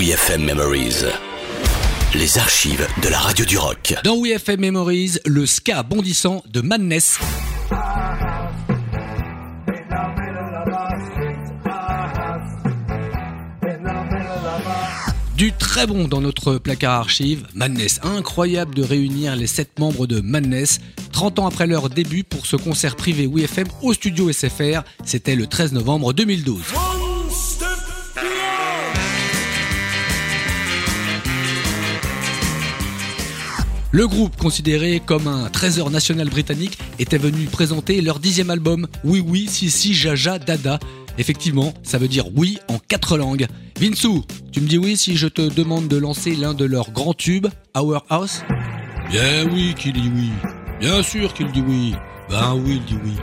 WeFM Memories. Les archives de la radio du rock. Dans WeFM Memories, le ska bondissant de Madness. Du très bon dans notre placard archive, Madness. Incroyable de réunir les 7 membres de Madness 30 ans après leur début pour ce concert privé WeFM au studio SFR. C'était le 13 novembre 2012. Le groupe, considéré comme un trésor national britannique, était venu présenter leur dixième album, Oui Oui, Si Si, Jaja, Dada. Effectivement, ça veut dire oui en quatre langues. Vinsou, tu me dis oui si je te demande de lancer l'un de leurs grands tubes, Our House? Bien oui qu'il dit oui. Bien sûr qu'il dit oui. Ben oui, il dit oui.